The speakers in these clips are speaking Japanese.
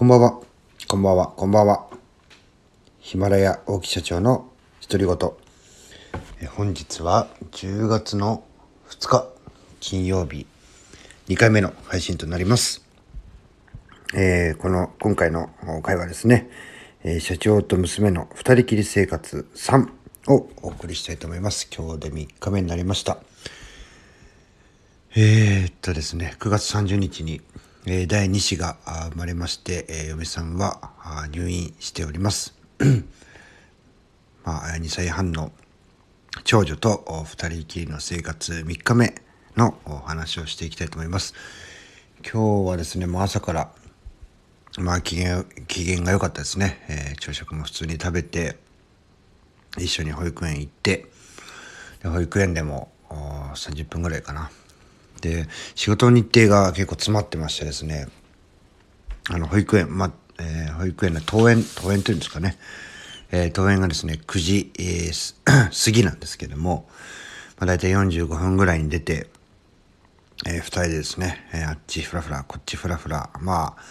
こんばんは。こんばんは。こんばんは。ヒマラヤ大木社長の独り言。本日は10月の2日金曜日2回目の配信となります。えー、この今回の会話ですね、えー、社長と娘の二人きり生活3をお送りしたいと思います。今日で3日目になりました。えー、っとですね、9月30日にえ、第2子が生まれまして、え、嫁さんは入院しております。まあ、2歳半の長女と2人きりの生活3日目のお話をしていきたいと思います。今日はですね、もう朝から、まあ、機嫌、機嫌が良かったですね。えー、朝食も普通に食べて、一緒に保育園行って、で保育園でも30分ぐらいかな。で仕事の日程が結構詰まってましてですねあの保育園、まえー、保育園の登園登園というんですかね、えー、登園がですね9時、えー、過ぎなんですけども、まあ、大体45分ぐらいに出て、えー、2人でですね、えー、あっちフラフラこっちフラフラまあ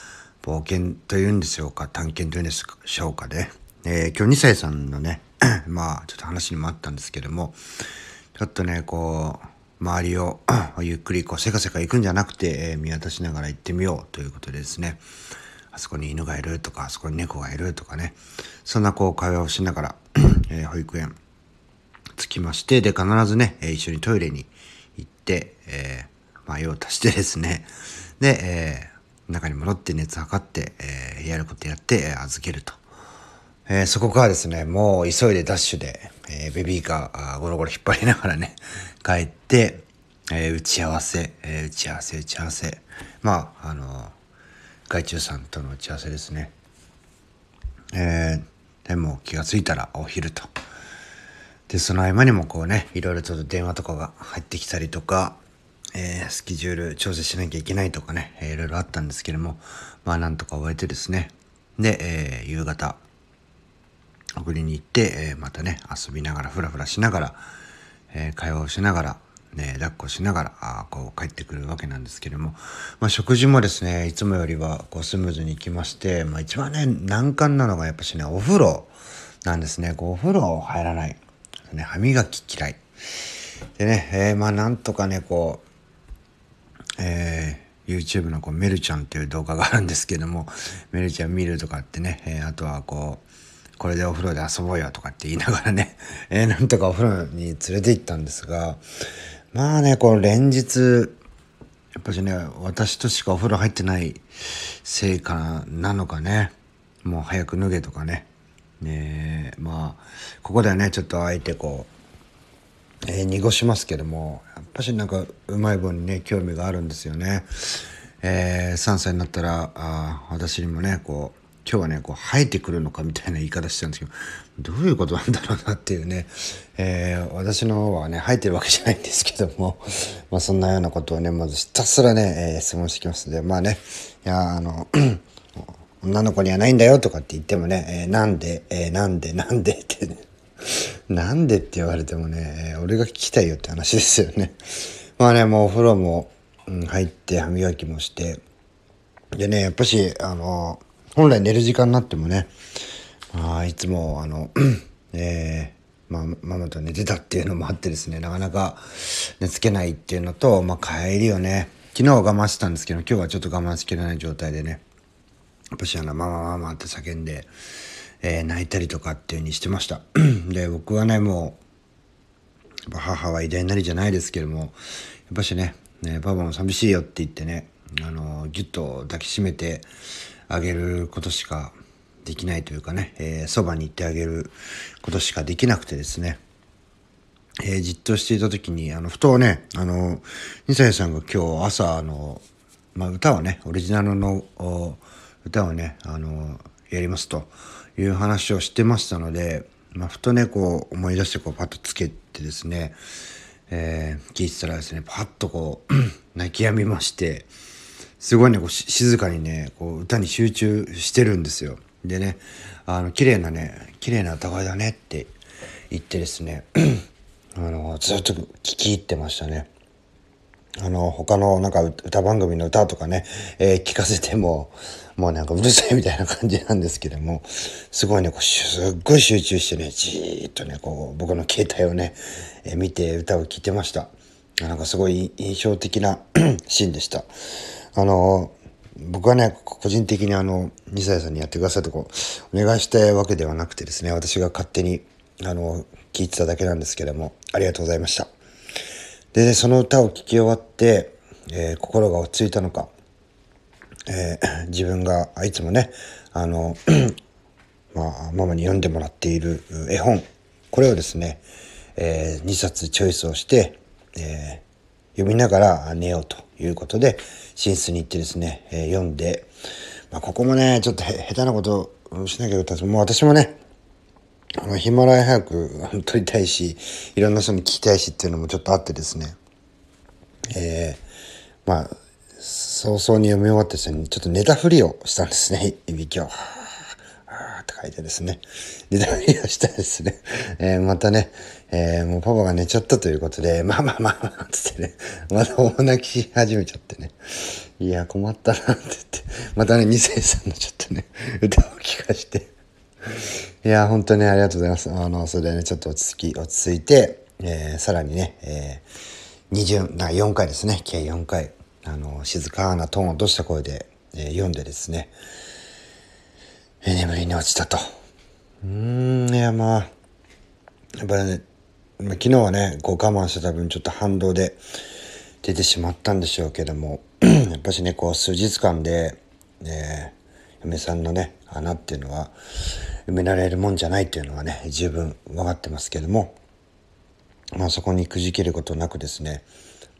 冒険というんでしょうか探検というんでしょうかね、えー、今日2歳さんのね まあちょっと話にもあったんですけどもちょっとねこう周りを ゆっくりこうせかせか行くんじゃなくて、えー、見渡しながら行ってみようということでですね。あそこに犬がいるとかあそこに猫がいるとかね。そんなこう会話をしながら、えー、保育園着きましてで必ずね、えー、一緒にトイレに行って、えー、まあ用を足してですね。で、えー、中に戻って熱測って、えー、やることやって、え、預けると。えー、そこからですね、もう急いでダッシュで、えー、ベビーカーゴロゴロ引っ張りながらね、帰って、えー、打ち合わせ、え打ち合わせ、打ち合わせ。まあ、あの外注さんとの打ち合わせですね。えでも気がついたらお昼と。で、その合間にもこうね、いろいろちょっと電話とかが入ってきたりとか、えスケジュール調整しなきゃいけないとかね、えいろいろあったんですけども、まあなんとか終えてですね。で、え夕方、送りに行って、えー、またね、遊びながら、ふらふらしながら、えー、会話をしながら、ね、抱っこしながら、あこう帰ってくるわけなんですけれども、まあ、食事もですね、いつもよりはこうスムーズにいきまして、まあ、一番ね、難関なのがやっぱしね、お風呂なんですね。お風呂入らない。ね、歯磨き嫌い。でね、えー、まあなんとかね、こう、えー、YouTube のこうメルちゃんっていう動画があるんですけども、メルちゃん見るとかってね、えー、あとはこう、これでお風呂で遊ぼうよとかって言いながらね、えー、なんとかお風呂に連れて行ったんですが、まあね、この連日、やっぱしね、私としかお風呂入ってないせいかなのかね、もう早く脱げとかね、ねまあ、ここではね、ちょっとあえてこう、えー、濁しますけども、やっぱしなんかうまい棒にね、興味があるんですよね。えー、3歳になったら、あ私にもね、こう、今日はねこう生えてくるのかみたいな言い方してたんですけどどういうことなんだろうなっていうね、えー、私の方はね生えてるわけじゃないんですけども、まあ、そんなようなことをねまずひたすらね、えー、質問してきますのでまあねいやあの 女の子にはないんだよとかって言ってもね、えー、なんで、えー、なんでなんでってね なんでって言われてもね、えー、俺が聞きたいよって話ですよね。まあねもうお風呂も、うん、入って歯磨きもしてでねやっぱしあの本来寝る時間になってもね、まあ、いつもあの、えー、まあ、ママと寝てたっていうのもあってですねなかなか寝つけないっていうのと、まあ、帰りをね昨日は我慢してたんですけど今日はちょっと我慢しきれない状態でねやっぱしあの「ママママ」って叫んで、えー、泣いたりとかっていう風にしてました。で僕はねもう母は偉大なりじゃないですけどもやっぱしねねパパも寂しいよって言ってねあのギュッと抱きしめてあげることしかできないというかね、えー、そばに行ってあげることしかできなくてですね、えー、じっとしていた時に、あの、ふとね、あの、二歳さんが今日朝、あの、まあ、歌をね、オリジナルの歌をね、あの、やりますという話をしてましたので、まあ、ふとね、こう思い出してこうパッとつけてですね、えー、聞いてたらですね、パッとこう 泣き止みまして、すごいねこう静かにねこう歌に集中してるんですよでねあの綺麗なね綺麗な歌声だねって言ってですね あのずっと聞き入ってましたねあの、他のなんか歌番組の歌とかね、えー、聞かせても、もうなんかうるさいみたいな感じなんですけども、すごいね、こうすっごい集中してね、じーっとね、こう、僕の携帯をね、えー、見て歌を聴いてました。なんかすごい印象的な シーンでした。あの、僕はね、個人的にあの、2歳さんにやってくださいとこ、お願いしたわけではなくてですね、私が勝手に、あの、聞いてただけなんですけども、ありがとうございました。で、その歌を聴き終わって、えー、心が落ち着いたのか、えー、自分がいつもね、あの、まあ、ママに読んでもらっている絵本、これをですね、えー、2冊チョイスをして、えー、読みながら寝ようということで、寝室に行ってですね、えー、読んで、まあ、ここもね、ちょっと下手なことしなきゃよかったもう私もね、あの、ヒマラヤ早く撮りたいし、いろんな人に聞きたいしっていうのもちょっとあってですね、えー、まあ、早々に読み終わってですね、ちょっと寝たふりをしたんですね、いびきを。って書いてですね、寝たふりをしたですね、えー、またね、えー、もうパパが寝ちゃったということで、まあまあまあまあ、つってね、また大泣きし始めちゃってね、いや、困ったなって言って、またね、二世さんのちょっとね、歌を聴かして、いや、本当にありがとうございます。あの、それでね、ちょっと落ち着き、落ち着いて、えー、さらにね、えー、二巡、な4回ですね、計4回、あの、静かなトーンを落とした声で、えー、読んでですね、え、眠りに落ちたと。うーん、いや、まあ、やっぱりね、まあ、昨日はね、こう我慢してた分、ちょっと反動で出てしまったんでしょうけども、やっぱしね、こう、数日間で、えー、嫁さんのね、穴っていうのは、埋められるもんじゃないっていうのはね十分分かってますけどもまあそこにくじけることなくですね、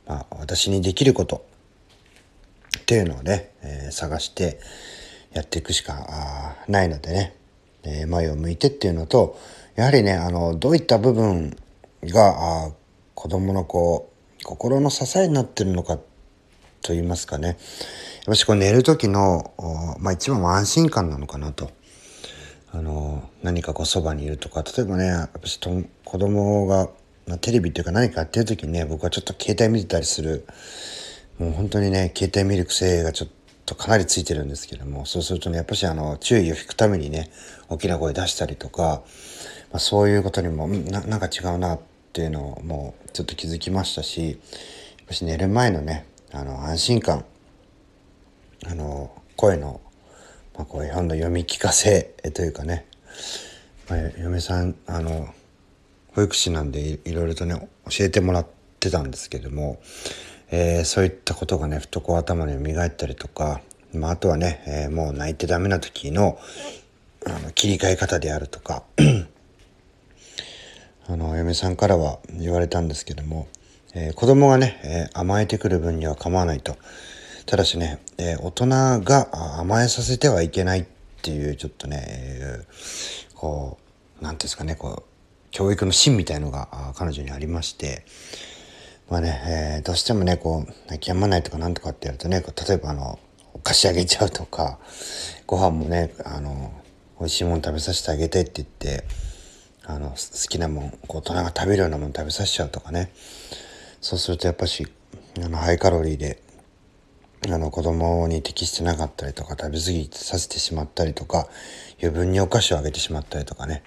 まあ、私にできることっていうのをね、えー、探してやっていくしかないのでね、え、前を向いてっていうのとやはりねあのどういった部分があ子供のこう心の支えになってるのかと言いますかね。やっぱしこう寝る時の、まあ、一番は安心感なのかなと。あの何かこうそばにいるとか例えばねやっぱしと子供が、まあ、テレビっていうか何かやってる時にね僕はちょっと携帯見てたりする。もう本当にね携帯見る癖がちょっとかなりついてるんですけどもそうするとねやっぱしあの注意を引くためにね大きな声出したりとか、まあ、そういうことにもななんか違うなっていうのをもうちょっと気づきましたしやっぱし寝る前のねあの安心感あの声のまあ、こう本の読み聞かせというかね、まあ、嫁さんあの保育士なんでいろいろとね教えてもらってたんですけども、えー、そういったことがねふとこう頭に磨いたりとか、まあ、あとはね、えー、もう泣いてダメな時のあの切り替え方であるとかあの嫁さんからは言われたんですけども、えー、子供がね、えー、甘えてくる分には構わないと。ただしね、えー、大人が甘えさせてはいけないっていうちょっとね、えー、こう何ていうんですかねこう教育の芯みたいのが彼女にありましてまあね、えー、どうしてもねこう泣き止まないとかなんとかってやるとね例えばあのお菓子あげちゃうとかご飯もねあの美味しいもの食べさせてあげてって言ってあの好きなもんこう大人が食べるようなもの食べさせちゃうとかね。そうするとやっぱしあのハイカロリーであの子供に適してなかったりとか食べ過ぎさせてしまったりとか余分にお菓子をあげてしまったりとかね、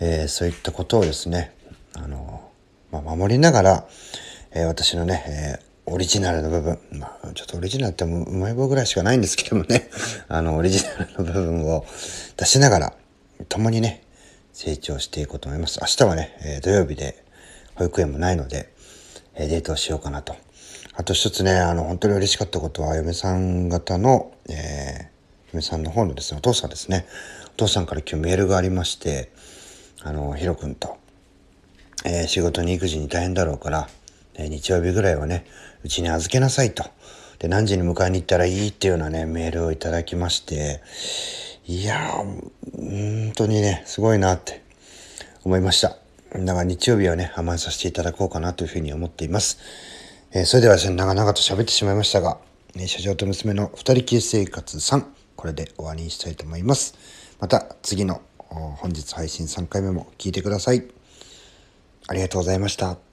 えー、そういったことをですねあの、まあ、守りながら、えー、私のね、えー、オリジナルの部分、まあ、ちょっとオリジナルってうまい棒ぐらいしかないんですけどもね。あのオリジナルの部分を出しながら共にね成長していこうと思います。明日はね、え土曜日で保育園もないので、えデートをしようかなと。あと一つね、あの、本当に嬉しかったことは、嫁さん方の、えー、嫁さんの方のですね、お父さんですね。お父さんから今日メールがありまして、あの、ヒロ君と、えー、仕事に育児に大変だろうから、え、日曜日ぐらいはね、うちに預けなさいと。で、何時に迎えに行ったらいいっていうようなね、メールをいただきまして、いやー、本当にね、すごいなって思いました。だから日曜日はね、甘えさせていただこうかなというふうに思っています。えー、それではですね、長々と喋ってしまいましたが、え社長と娘の二人きり生活3、これで終わりにしたいと思います。また次の本日配信3回目も聞いてください。ありがとうございました。